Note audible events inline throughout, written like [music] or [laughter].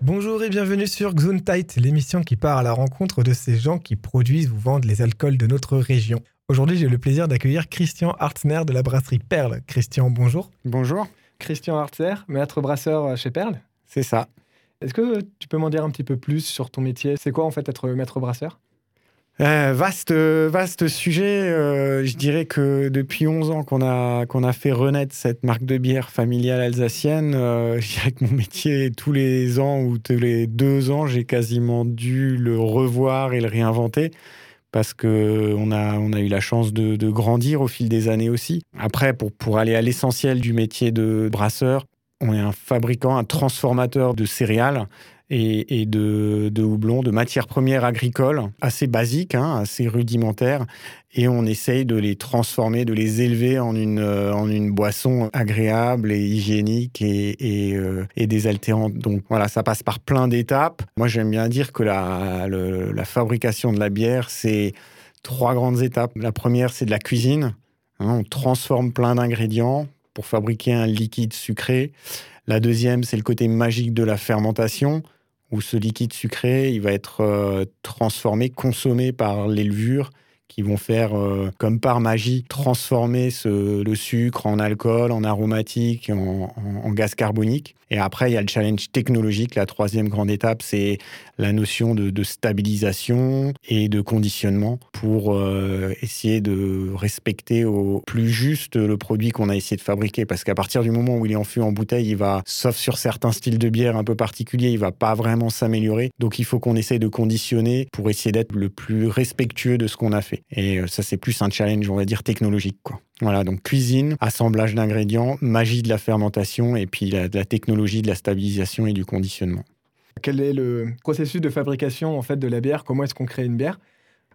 Bonjour et bienvenue sur Gesundheit, l'émission qui part à la rencontre de ces gens qui produisent ou vendent les alcools de notre région. Aujourd'hui, j'ai le plaisir d'accueillir Christian Hartner de la brasserie Perle. Christian, bonjour. Bonjour. Christian Hartner, maître brasseur chez Perle. C'est ça. Est-ce que tu peux m'en dire un petit peu plus sur ton métier? C'est quoi en fait être maître brasseur? Euh, vaste, vaste sujet. Euh, je dirais que depuis 11 ans qu'on a, a fait renaître cette marque de bière familiale alsacienne, euh, [laughs] je dirais que mon métier, tous les ans ou tous les deux ans, j'ai quasiment dû le revoir et le réinventer parce qu'on a, on a eu la chance de, de, grandir au fil des années aussi. Après, pour, pour aller à l'essentiel du métier de brasseur, on est un fabricant, un transformateur de céréales et, de, de, houblon, de matières premières agricoles assez basiques, hein, assez rudimentaires, et on essaye de les transformer, de les élever en une, euh, boisson agréable et hygiénique et, euh, et désaltérante. Donc voilà, ça passe par plein d'étapes. Moi, j'aime bien dire que la, la fabrication de la bière, c'est trois grandes étapes. La première, c'est de la cuisine. Hein, on transforme plein d'ingrédients pour fabriquer un liquide sucré. La deuxième, c'est le côté magique de la fermentation où ce liquide sucré, il va être euh, transformé, consommé par les levures qui vont faire, euh, comme par magie, transformer le sucre en alcool, en aromatique, en, gaz carbonique. Et après, il y a le challenge technologique. La troisième grande étape, c'est la notion de, stabilisation et de conditionnement pour euh, essayer de respecter au plus juste le produit qu'on a essayé de fabriquer. Parce qu'à partir du moment où il est en en bouteille, il va, sauf sur certains styles de bière un peu particuliers, il va pas vraiment s'améliorer. Donc il faut qu'on essaye de conditionner pour essayer d'être le plus respectueux de ce qu'on a fait. Et euh, ça, c'est plus un challenge, on va dire, technologique. Quoi. Voilà, donc cuisine, assemblage d'ingrédients, magie de la fermentation et puis la, la technologie de la stabilisation et du conditionnement. Quel est le processus de fabrication en fait de la bière? Comment est-ce qu'on crée une bière?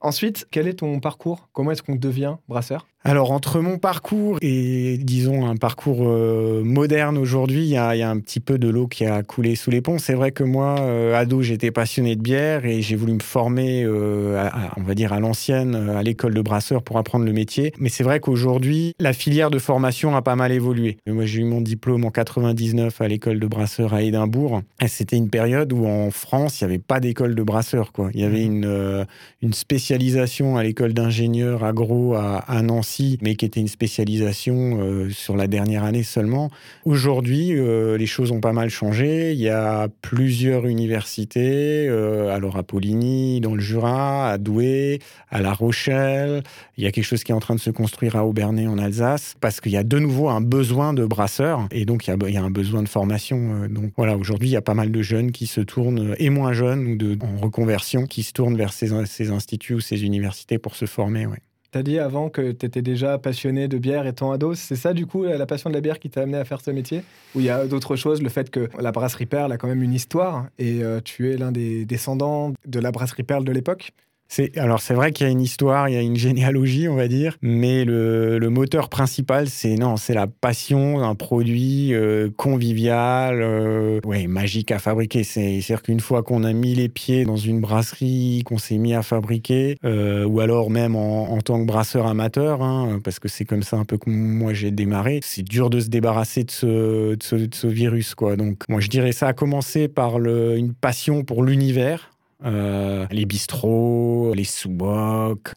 Ensuite, quel est ton parcours? Comment est-ce qu'on devient brasseur? Alors, entre mon parcours et, disons, un parcours euh, moderne aujourd'hui, il y, a un petit peu de l'eau qui a coulé sous les ponts. C'est vrai que moi, euh, ado, j'étais passionné de bière et j'ai voulu me former, euh, on va dire, à l'ancienne, à l'école de brasseur pour apprendre le métier. Mais c'est vrai qu'aujourd'hui, la filière de formation a pas mal évolué. Moi, j'ai eu mon diplôme en 99 à l'école de brasseur à Édimbourg. Et c'était une période où, en France, il n'y avait pas d'école de brasseur. Quoi. Il y avait mmh. une, une spécialisation à l'école d'ingénieur agro à, à Nancy mais qui était une spécialisation euh, sur la dernière année seulement. Aujourd'hui, euh, les choses ont pas mal changé. Il y a plusieurs universités, euh, alors à Poligny, dans le Jura, à Douai, à La Rochelle. Il y a quelque chose qui est en train de se construire à Aubernay, en Alsace, parce qu'il y a de nouveau un besoin de brasseurs, et donc il y a, un besoin de formation. donc voilà, aujourd'hui, il y a pas mal de jeunes qui se tournent, et moins jeunes, ou en reconversion, qui se tournent vers ces, instituts ou ces universités pour se former. Tu as dit avant que tu étais déjà passionné de bière étant ado. C'est ça, du coup, la passion de la bière qui t'a amené à faire ce métier? Ou il y a d'autres choses, le fait que la brasserie Perle a quand même une histoire et euh, tu es l'un des descendants de la brasserie Perle de l'époque? Alors c'est vrai qu'il y a une histoire, il y a une généalogie, on va dire, mais le, moteur principal, c'est non, c'est la passion d'un produit euh, convivial, euh, ouais, magique à fabriquer. C'est, à dire qu'une fois qu'on a mis les pieds dans une brasserie, qu'on s'est mis à fabriquer, euh, ou alors même en, tant que brasseur amateur, hein, parce que c'est comme ça un peu que moi j'ai démarré, c'est dur de se débarrasser de ce, de ce, virus, quoi. Donc moi je dirais ça a commencé par le, une passion pour l'univers euh, les bistrots, les sous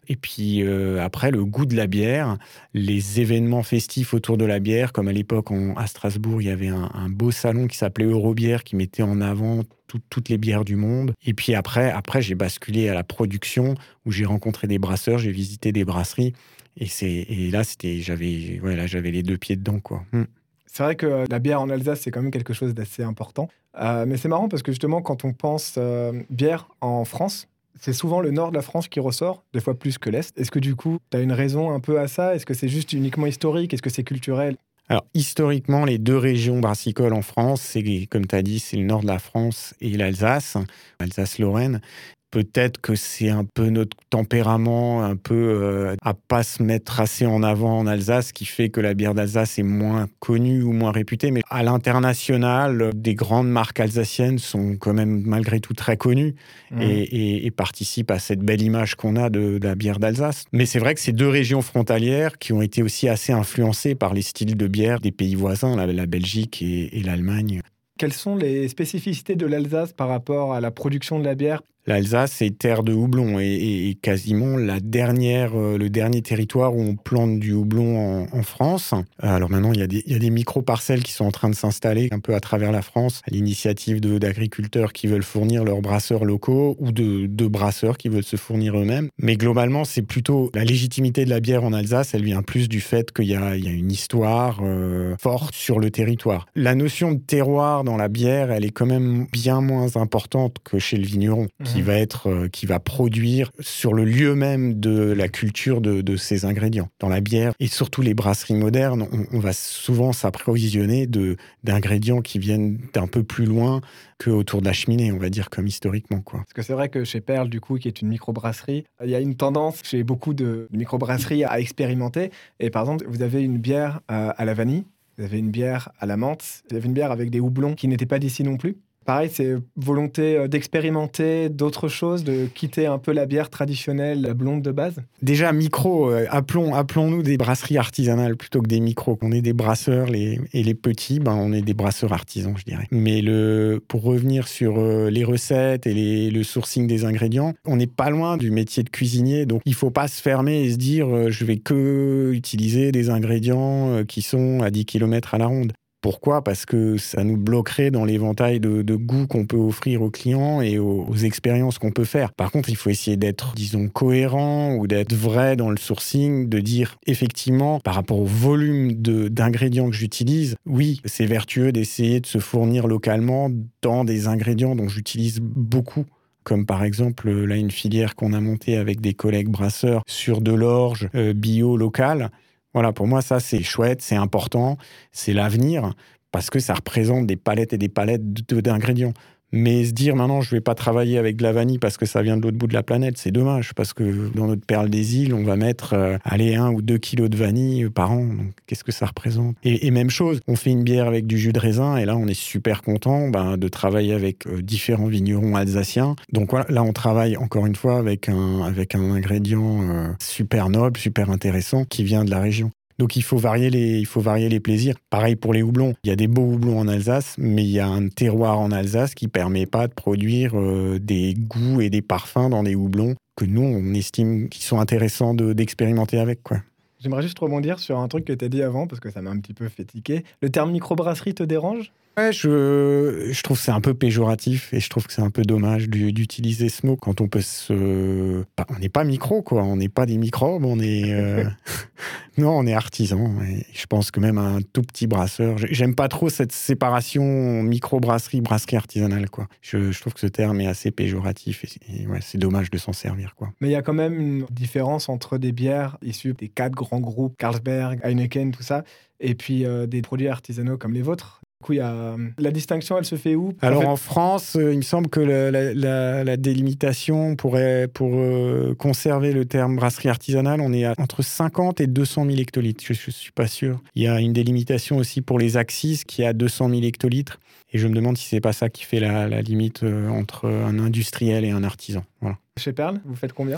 et puis euh, après le goût de la bière, les événements festifs autour de la bière, comme à l'époque à Strasbourg, il y avait un, beau salon qui s'appelait Eurobière qui mettait en avant toutes les bières du monde. Et puis après, après j'ai basculé à la production où j'ai rencontré des brasseurs, j'ai visité des brasseries et, et là c'était j'avais voilà, j'avais les deux pieds dedans quoi. Hmm. C'est vrai que la bière en Alsace, c'est quand même quelque chose d'assez important. Euh, mais c'est marrant parce que justement, quand on pense euh, bière en France, c'est souvent le nord de la France qui ressort, des fois plus que l'Est. Est-ce que du coup, tu as une raison un peu à ça? Est-ce que c'est juste uniquement historique? Est-ce que c'est culturel? Alors, historiquement, les deux régions brassicoles en France, c'est, comme tu as dit, c'est le nord de la France et l'Alsace, Alsace-Lorraine. Peut-être que c'est un peu notre tempérament, un peu euh, à pas se mettre assez en avant en Alsace, qui fait que la bière d'Alsace est moins connue ou moins réputée. Mais à l'international, des grandes marques alsaciennes sont quand même malgré tout très connues mmh. et, participent à cette belle image qu'on a de, la bière d'Alsace. Mais c'est vrai que c'est deux régions frontalières qui ont été aussi assez influencées par les styles de bière des pays voisins, la, Belgique et l'Allemagne. Quelles sont les spécificités de l'Alsace par rapport à la production de la bière L'Alsace est terre de houblon et, quasiment la dernière, euh, le dernier territoire où on plante du houblon en, France. Alors maintenant, il y a des, micro-parcelles qui sont en train de s'installer un peu à travers la France, à l'initiative d'agriculteurs qui veulent fournir leurs brasseurs locaux ou de, de brasseurs qui veulent se fournir eux-mêmes. Mais globalement, c'est plutôt la légitimité de la bière en Alsace, elle vient plus du fait qu'il y, y, a une histoire euh, forte sur le territoire. La notion de terroir dans la bière, elle est quand même bien moins importante que chez le vigneron. Mmh qui va être, euh, qui va produire sur le lieu même de la culture de, de ces ingrédients. Dans la bière et surtout les brasseries modernes, on, va souvent s'approvisionner de d'ingrédients qui viennent d'un peu plus loin que autour de la cheminée, on va dire comme historiquement quoi. Parce que c'est vrai que chez Perle, du coup, qui est une microbrasserie, il y a une tendance chez beaucoup de microbrasseries à expérimenter. Et par exemple, vous avez une bière euh, à la vanille. Vous avez une bière à la menthe, vous avez une bière avec des houblons qui n'étaient pas d'ici non plus. Pareil, c'est volonté euh, d'expérimenter d'autres choses, de quitter un peu la bière traditionnelle, la blonde de base Déjà, micro, euh, appelons, appelons-nous des brasseries artisanales plutôt que des micros. On est des brasseurs et les petits, ben, on est des brasseurs artisans, je dirais. Mais le, pour revenir sur euh, les recettes et le sourcing des ingrédients, on n'est pas loin du métier de cuisinier, donc il faut pas se fermer et se dire je vais que utiliser des ingrédients qui sont à 10 km à la ronde. Pourquoi? Parce que ça nous bloquerait dans l'éventail de, goûts qu'on peut offrir aux clients et aux, expériences qu'on peut faire. Par contre, il faut essayer d'être, disons, cohérent ou d'être vrai dans le sourcing, de dire effectivement, par rapport au volume d'ingrédients que j'utilise, oui, c'est vertueux d'essayer de se fournir localement dans des ingrédients dont j'utilise beaucoup comme par exemple là une filière qu'on a montée avec des collègues brasseurs sur de l'orge euh, bio local. Voilà, pour moi, ça, c'est chouette, c'est important, c'est l'avenir, parce que ça représente des palettes et des palettes d'ingrédients. Mais se dire maintenant, je vais pas travailler avec de la vanille parce que ça vient de l'autre bout de la planète, c'est dommage parce que dans notre perle des îles, on va mettre euh, allez, un ou deux kilos de vanille par an. Qu'est-ce que ça représente? Et, même chose, on fait une bière avec du jus de raisin et là, on est super content ben, de travailler avec euh, différents vignerons alsaciens. Donc là, on travaille encore une fois avec un, avec un ingrédient euh, super noble, super intéressant qui vient de la région. Donc il faut varier les, il faut varier les plaisirs. Pareil pour les houblons. Il y a des beaux houblons en Alsace, mais il y a un terroir en Alsace qui permet pas de produire euh, des goûts et des parfums dans des houblons que nous on estime qui sont intéressants d'expérimenter avec quoi. J'aimerais juste rebondir sur un truc que tu as dit avant parce que ça m'a un petit peu fait tiquer. Le terme microbrasserie te dérange? Ouais, je, je trouve que c'est un peu péjoratif et je trouve que c'est un peu dommage d'utiliser ce mot quand on peut se. On n'est pas micro, quoi. On n'est pas des microbes, on est. Euh, [laughs] non, on est artisan. Et je pense que même un tout petit brasseur. J'aime pas trop cette séparation micro-brasserie, brasserie artisanale, quoi. Je, trouve que ce terme est assez péjoratif et, c'est dommage de s'en servir, quoi. Mais il y a quand même une différence entre des bières issues des quatre grands groupes, Carlsberg, Heineken, tout ça, et puis euh, des produits artisanaux comme les vôtres coup, il y a... la distinction, elle se fait où? Alors en, France, euh, il me semble que la, délimitation pourrait, pour euh, conserver le terme brasserie artisanale, on est à entre 50 et 200 000 hectolitres. Je ne suis pas sûr. Il y a une délimitation aussi pour les axis qui est à 200 000 hectolitres. Et je me demande si c'est pas ça qui fait la, limite euh, entre un industriel et un artisan. Voilà. Chez Perle, vous faites combien?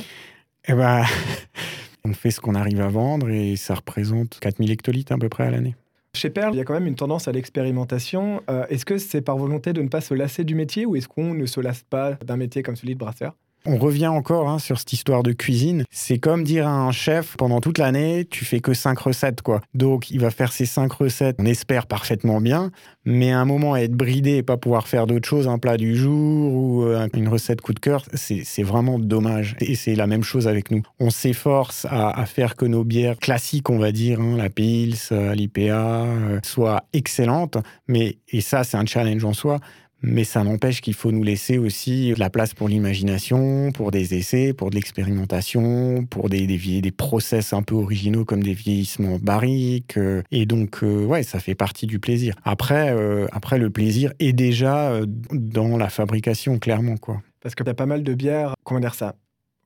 Eh ben, [laughs] on fait ce qu'on arrive à vendre et ça représente 4000 hectolitres à peu près à l'année. Chez Perle, il y a quand même une tendance à l'expérimentation. Euh, est-ce que c'est par volonté de ne pas se lasser du métier ou est-ce qu'on ne se lasse pas d'un métier comme celui de brasseur? On revient encore hein, sur cette histoire de cuisine. C'est comme dire à un chef pendant toute l'année, tu fais que cinq recettes, quoi. Donc, il va faire ces cinq recettes, on espère parfaitement bien, mais à un moment, être bridé et pas pouvoir faire d'autre chose, un plat du jour ou euh, une recette coup de cœur, c'est vraiment dommage. Et c'est la même chose avec nous. On s'efforce à, faire que nos bières classiques, on va dire, hein, la Pils, euh, l'IPA, euh, soient excellentes, mais, et ça, c'est un challenge en soi, mais ça n'empêche qu'il faut nous laisser aussi de la place pour l'imagination, pour des essais, pour de l'expérimentation, pour des, des, des, process un peu originaux comme des vieillissements barriques. Euh, et donc, euh, ouais, ça fait partie du plaisir. Après, euh, après le plaisir est déjà dans la fabrication, clairement, quoi. parce qu'il y a pas mal de bières, comment dire ça,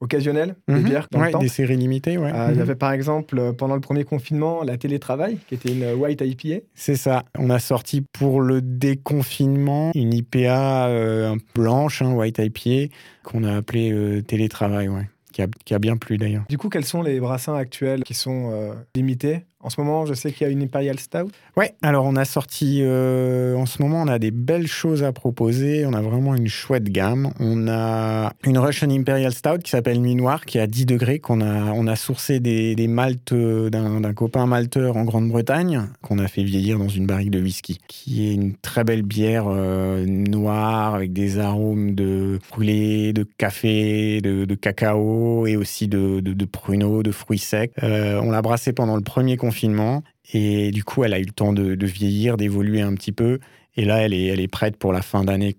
occasionnelles, des Mhm. bières Ouais, des séries limitées, ouais. Euh, Il y Mhm. avait par exemple, euh, pendant le premier confinement, la télétravail, qui était une white IPA. C'est ça. On a sorti pour le déconfinement une IPA euh, blanche, hein, White IPA, qu'on a appelée euh, Télétravail, ouais. Qui a, qui a bien plu d'ailleurs. Du coup, quels sont les brassins actuels qui sont euh, limités En ce moment, je sais qu'il y a une Imperial Stout. Ouais, alors on a sorti, euh, en ce moment, on a des belles choses à proposer. On a vraiment une chouette gamme. On a une Russian Imperial Stout qui s'appelle Nuit Noire, qui est à 10 degrés, qu'on a, on a sourcé des, maltes euh, d'un copain malteur en Grande-Bretagne, qu'on a fait vieillir dans une barrique de whisky, qui est une très belle bière euh, noire avec des arômes de brûlé, de café, de, cacao et aussi de, de, pruneaux, de fruits secs. On l'a brassée pendant le premier confinement. Et du coup, elle a eu le temps de, vieillir, d'évoluer un petit peu. Et là, elle est, prête pour la fin d'année.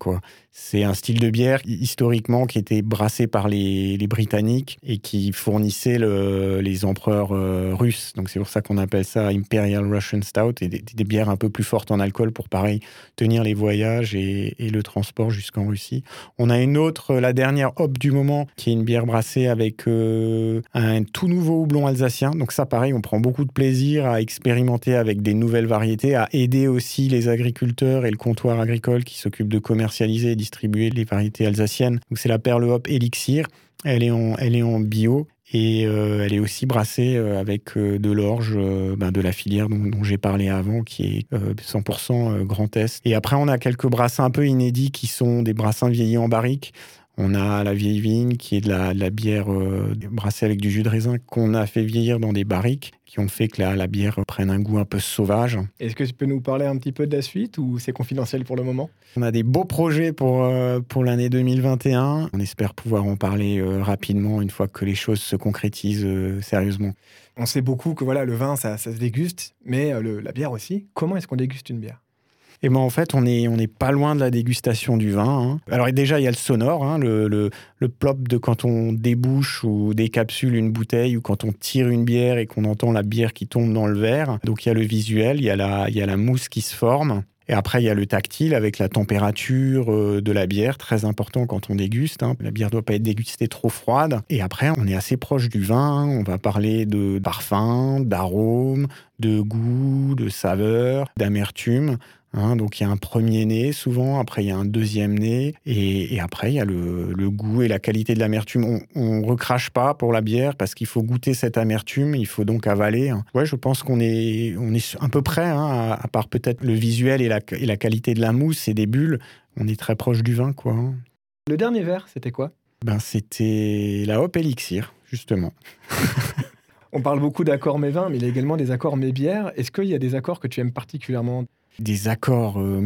C'est un style de bière historiquement qui était brassé par les, Britanniques et qui fournissait le- les empereurs euh, russes. Donc c'est pour ça qu'on appelle ça Imperial Russian Stout et des, bières un peu plus fortes en alcool pour pareil tenir les voyages et, et le transport jusqu'en Russie. On a une autre, la dernière hop du moment, qui est une bière brassée avec euh, un tout nouveau houblon alsacien. Donc ça, pareil, on prend beaucoup de plaisir à expérimenter avec des nouvelles variétés, à aider aussi les agriculteurs et le comptoir agricole qui s'occupe de commercialiser et distribuer les variétés alsaciennes. Donc c'est la perle hop Elixir. Elle est en, elle est en bio. Et euh, elle est aussi brassée euh, avec euh, de l'orge ben, de la filière dont, j'ai parlé avant, qui est euh, 100% euh, Grand Est. Et après, on a quelques brassins un peu inédits qui sont des brassins vieillis en barrique. On a la vieille vigne, qui est de la, de la bière euh, brassée avec du jus de raisin qu'on a fait vieillir dans des barriques, qui ont fait que la, la bière prenne un goût un peu sauvage. Est-ce que tu peux nous parler un petit peu de la suite ou c'est confidentiel pour le moment? On a des beaux projets pour, euh, pour l'année 2021. On espère pouvoir en parler euh, rapidement une fois que les choses se concrétisent sérieusement. On sait beaucoup que voilà, le vin, ça, ça se déguste, mais le- la bière aussi. Comment est-ce qu'on déguste une bière? Et ben en fait, on est, on est pas loin de la dégustation du vin. hein. Alors déjà, il y a le sonore, hein, le, plop de quand on débouche ou décapsule une bouteille ou quand on tire une bière et qu'on entend la bière qui tombe dans le verre. Donc il y a le visuel, il y a la, il y a la mousse qui se forme. Et après, il y a le tactile avec la température euh, de la bière, très important quand on déguste. hein. La bière ne doit pas être dégustée trop froide. Et après, on est assez proche du vin. On va parler de parfum, d'arôme, de goût, de saveur, d'amertume. Hein. donc il y a un premier nez souvent, après il y a un deuxième nez, et, et après il y a le, le goût et la qualité de l'amertume. On, on recrache pas pour la bière parce qu'il faut goûter cette amertume, il faut donc avaler. hein. Ouais, je pense qu'on est, on est à peu près, hein, à, à part peut-être le visuel et la, et la qualité de la mousse et des bulles, on est très proche du vin, quoi. hein. Le dernier verre, c'était quoi? Ben, c'était la Hop Elixir, justement. [laughs] On parle beaucoup d'accords mes vins, mais il y a également des accords mes bières. Est-ce qu'il y a des accords que tu aimes particulièrement? Des accords, euh,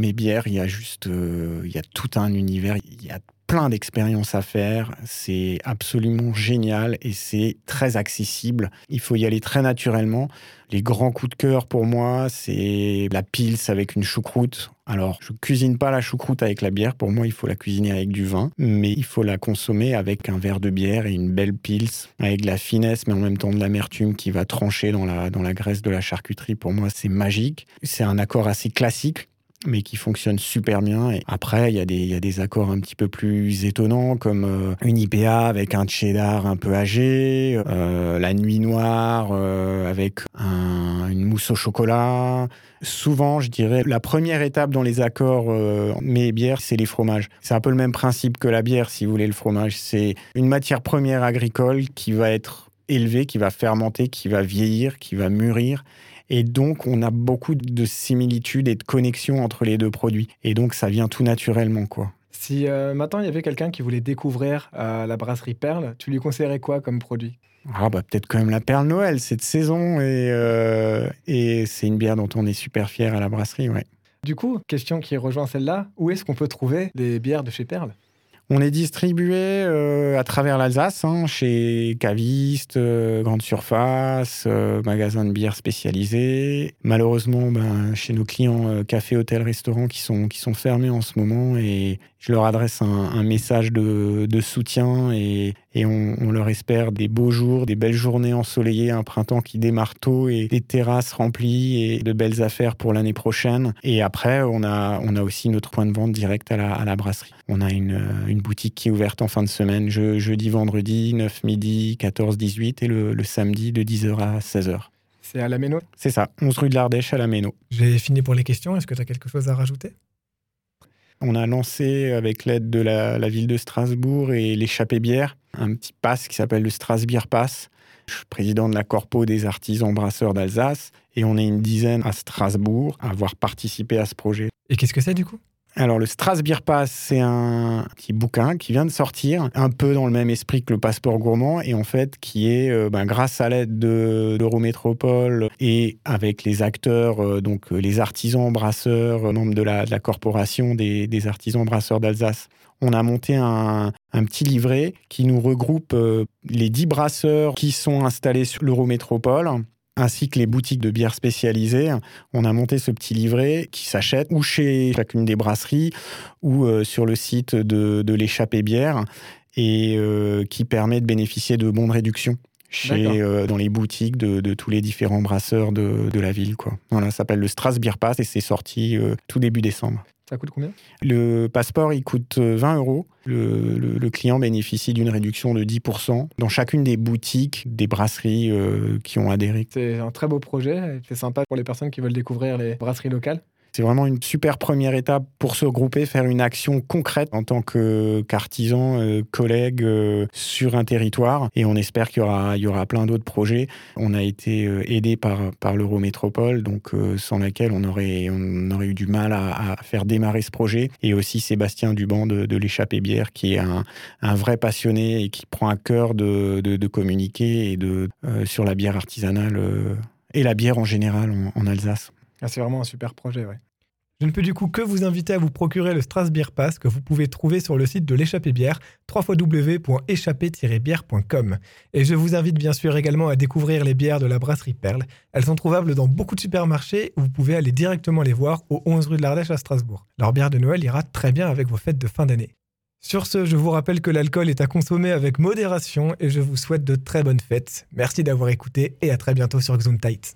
il y a juste, euh, il y a tout un univers, il y a plein d'expériences à faire. C'est absolument génial et c'est très accessible. Il faut y aller très naturellement. Les grands coups de cœur pour moi, c'est la pils avec une choucroute. Alors, je cuisine pas la choucroute avec la bière. Pour moi, il faut la cuisiner avec du vin, mais il faut la consommer avec un verre de bière et une belle pils avec de la finesse, mais en même temps de l'amertume qui va trancher dans la, dans la graisse de la charcuterie. Pour moi, c'est magique. C'est un accord assez classique mais qui fonctionne super bien. Et après, il y, a des- accords un petit peu plus étonnants, comme euh, une IPA avec un cheddar un peu âgé, euh, la nuit noire euh, avec un- une mousse au chocolat. Souvent, je dirais, la première étape dans les accords euh, mais bières, c'est les fromages. C'est un peu le même principe que la bière, si vous voulez, le fromage. C'est une matière première agricole qui va être élevée, qui va fermenter, qui va vieillir, qui va mûrir. Et donc, on a beaucoup de similitudes et de connexions entre les deux produits. Et donc, ça vient tout naturellement, quoi. Si euh, maintenant il y avait quelqu'un qui voulait découvrir euh, la brasserie Perle, tu lui conseillerais quoi comme produit? Ah, bah, peut-être quand même la Perle Noël, c'est de saison et, euh, et c'est une bière dont on est super fier à la brasserie, ouais. Du coup, question qui rejoint celle-là, où est-ce qu'on peut trouver les bières de chez Perle? On est distribué euh, à travers l'Alsace, hein, chez cavistes, euh, grandes surfaces, euh, de bières spécialisés. Malheureusement, ben, chez nos clients euh, cafés, hôtels, restaurants qui sont, fermés en ce moment et je leur adresse un, un message de, de soutien et, Et on, leur espère des beaux jours, des belles journées ensoleillées, un printemps qui démarre tôt et des terrasses remplies et de belles affaires pour l'année prochaine. Et après, on a, on a aussi notre point de vente direct à la, à la brasserie. On a une, une, boutique qui est ouverte en fin de semaine, jeudi, vendredi, 9 midi, 14, 18 et le, le samedi de 10h à 16h. C'est à la Méno? C'est ça, 11 rue de l'Ardèche à la Méno. J'ai fini pour les questions. Est-ce que tu as quelque chose à rajouter? On a lancé, avec l'aide de la, ville de Strasbourg et l'échappée bière, un petit pass qui s'appelle le Strasbier Pass. Je suis président de la Corpo des artisans brasseurs d'Alsace et on est une dizaine à Strasbourg à avoir participé à ce projet. Et qu'est-ce que c'est du coup? Alors, le Strasbourg Pass, c'est un petit bouquin qui vient de sortir, un peu dans le même esprit que le passeport gourmand, et en fait, qui est, euh, ben, grâce à l'aide de l'Eurométropole et avec les acteurs, euh, donc euh, les artisans brasseurs, membres de la, corporation des, artisans brasseurs d'Alsace, on a monté un, petit livret qui nous regroupe les dix brasseurs qui sont installés sur l'Eurométropole ainsi que les boutiques de bières spécialisées. On a monté ce petit livret qui s'achète ou chez chacune des brasseries ou euh, sur le site de, l'échappée bière et euh, qui permet de bénéficier de bons de réduction chez, euh, dans les boutiques de, tous les différents brasseurs de, la ville. Quoi. Voilà, ça s'appelle le Strasbourg Pass et c'est sorti tout début décembre. Ça coûte combien? Le passeport, il coûte 20 euros. Le, client bénéficie d'une réduction de 10% dans chacune des boutiques, des brasseries euh, qui ont adhéré. C'est un très beau projet. C'est sympa pour les personnes qui veulent découvrir les brasseries locales. C'est vraiment une super première étape pour se regrouper, faire une action concrète en tant qu'artisan, euh, collègue euh, sur un territoire. Et on espère qu'il y aura, y aura plein d'autres projets. On a été euh, aidé par, l'Eurométropole, donc sans laquelle on aurait, on aurait eu du mal à, faire démarrer ce projet. Et aussi Sébastien Duban de, de l'échappée bière, qui est un, vrai passionné et qui prend à cœur de, de, communiquer et de, sur la bière artisanale et la bière en général en Alsace. Ah, c'est vraiment un super projet. Je ne peux du coup que vous inviter à vous procurer le Strasbourg Pass que vous pouvez trouver sur le site de l'échappée bière, www.échappée-bière.com. Et je vous invite bien sûr également à découvrir les bières de la brasserie Perle. Elles sont trouvables dans beaucoup de supermarchés où vous pouvez aller directement les voir au 11 rue de l'Ardèche à Strasbourg. Leur bière de Noël ira très bien avec vos fêtes de fin d'année. Sur ce, je vous rappelle que l'alcool est à consommer avec modération et je vous souhaite de très bonnes fêtes. Merci d'avoir écouté et à très bientôt sur Tight.